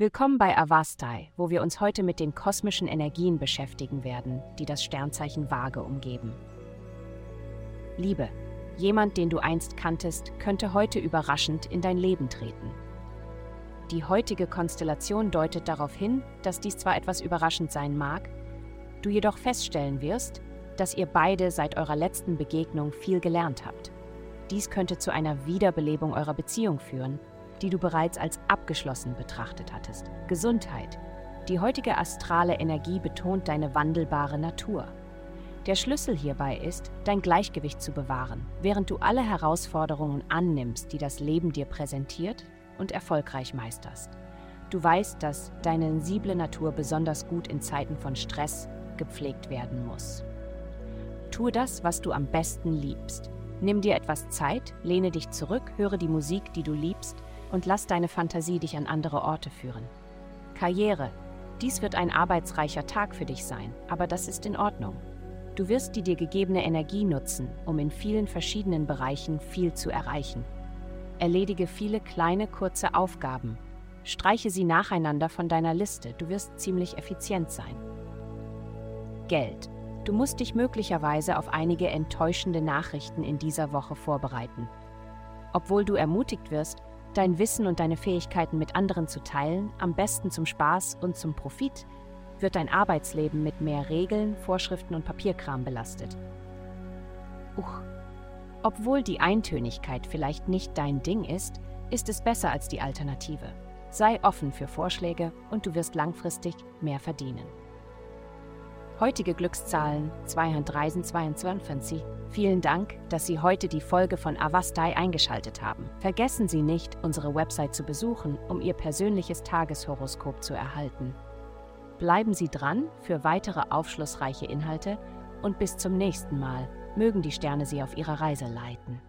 Willkommen bei Avastai, wo wir uns heute mit den kosmischen Energien beschäftigen werden, die das Sternzeichen Waage umgeben. Liebe, jemand, den du einst kanntest, könnte heute überraschend in dein Leben treten. Die heutige Konstellation deutet darauf hin, dass dies zwar etwas überraschend sein mag, du jedoch feststellen wirst, dass ihr beide seit eurer letzten Begegnung viel gelernt habt. Dies könnte zu einer Wiederbelebung eurer Beziehung führen, die du bereits als abgeschlossen betrachtet hattest. Gesundheit. Die heutige astrale Energie betont deine wandelbare Natur. Der Schlüssel hierbei ist, dein Gleichgewicht zu bewahren, während du alle Herausforderungen annimmst, die das Leben dir präsentiert und erfolgreich meisterst. Du weißt, dass deine sensible Natur besonders gut in Zeiten von Stress gepflegt werden muss. Tue das, was du am besten liebst. Nimm dir etwas Zeit, lehne dich zurück, höre die Musik, die du liebst und lass deine Fantasie dich an andere Orte führen. Karriere. Dies wird ein arbeitsreicher Tag für dich sein, aber das ist in Ordnung. Du wirst die dir gegebene Energie nutzen, um in vielen verschiedenen Bereichen viel zu erreichen. Erledige viele kleine, kurze Aufgaben. Streiche sie nacheinander von deiner Liste, du wirst ziemlich effizient sein. Geld. Du musst dich möglicherweise auf einige enttäuschende Nachrichten in dieser Woche vorbereiten. Obwohl du ermutigt wirst, dein Wissen und deine Fähigkeiten mit anderen zu teilen, am besten zum Spaß und zum Profit, wird dein Arbeitsleben mit mehr Regeln, Vorschriften und Papierkram belastet. Uch. Obwohl die Eintönigkeit vielleicht nicht dein Ding ist, ist es besser als die Alternative. Sei offen für Vorschläge und du wirst langfristig mehr verdienen. Heutige Glückszahlen 222. Vielen Dank, dass Sie heute die Folge von Avastai eingeschaltet haben. Vergessen Sie nicht, unsere Website zu besuchen, um Ihr persönliches Tageshoroskop zu erhalten. Bleiben Sie dran für weitere aufschlussreiche Inhalte und bis zum nächsten Mal mögen die Sterne Sie auf Ihrer Reise leiten.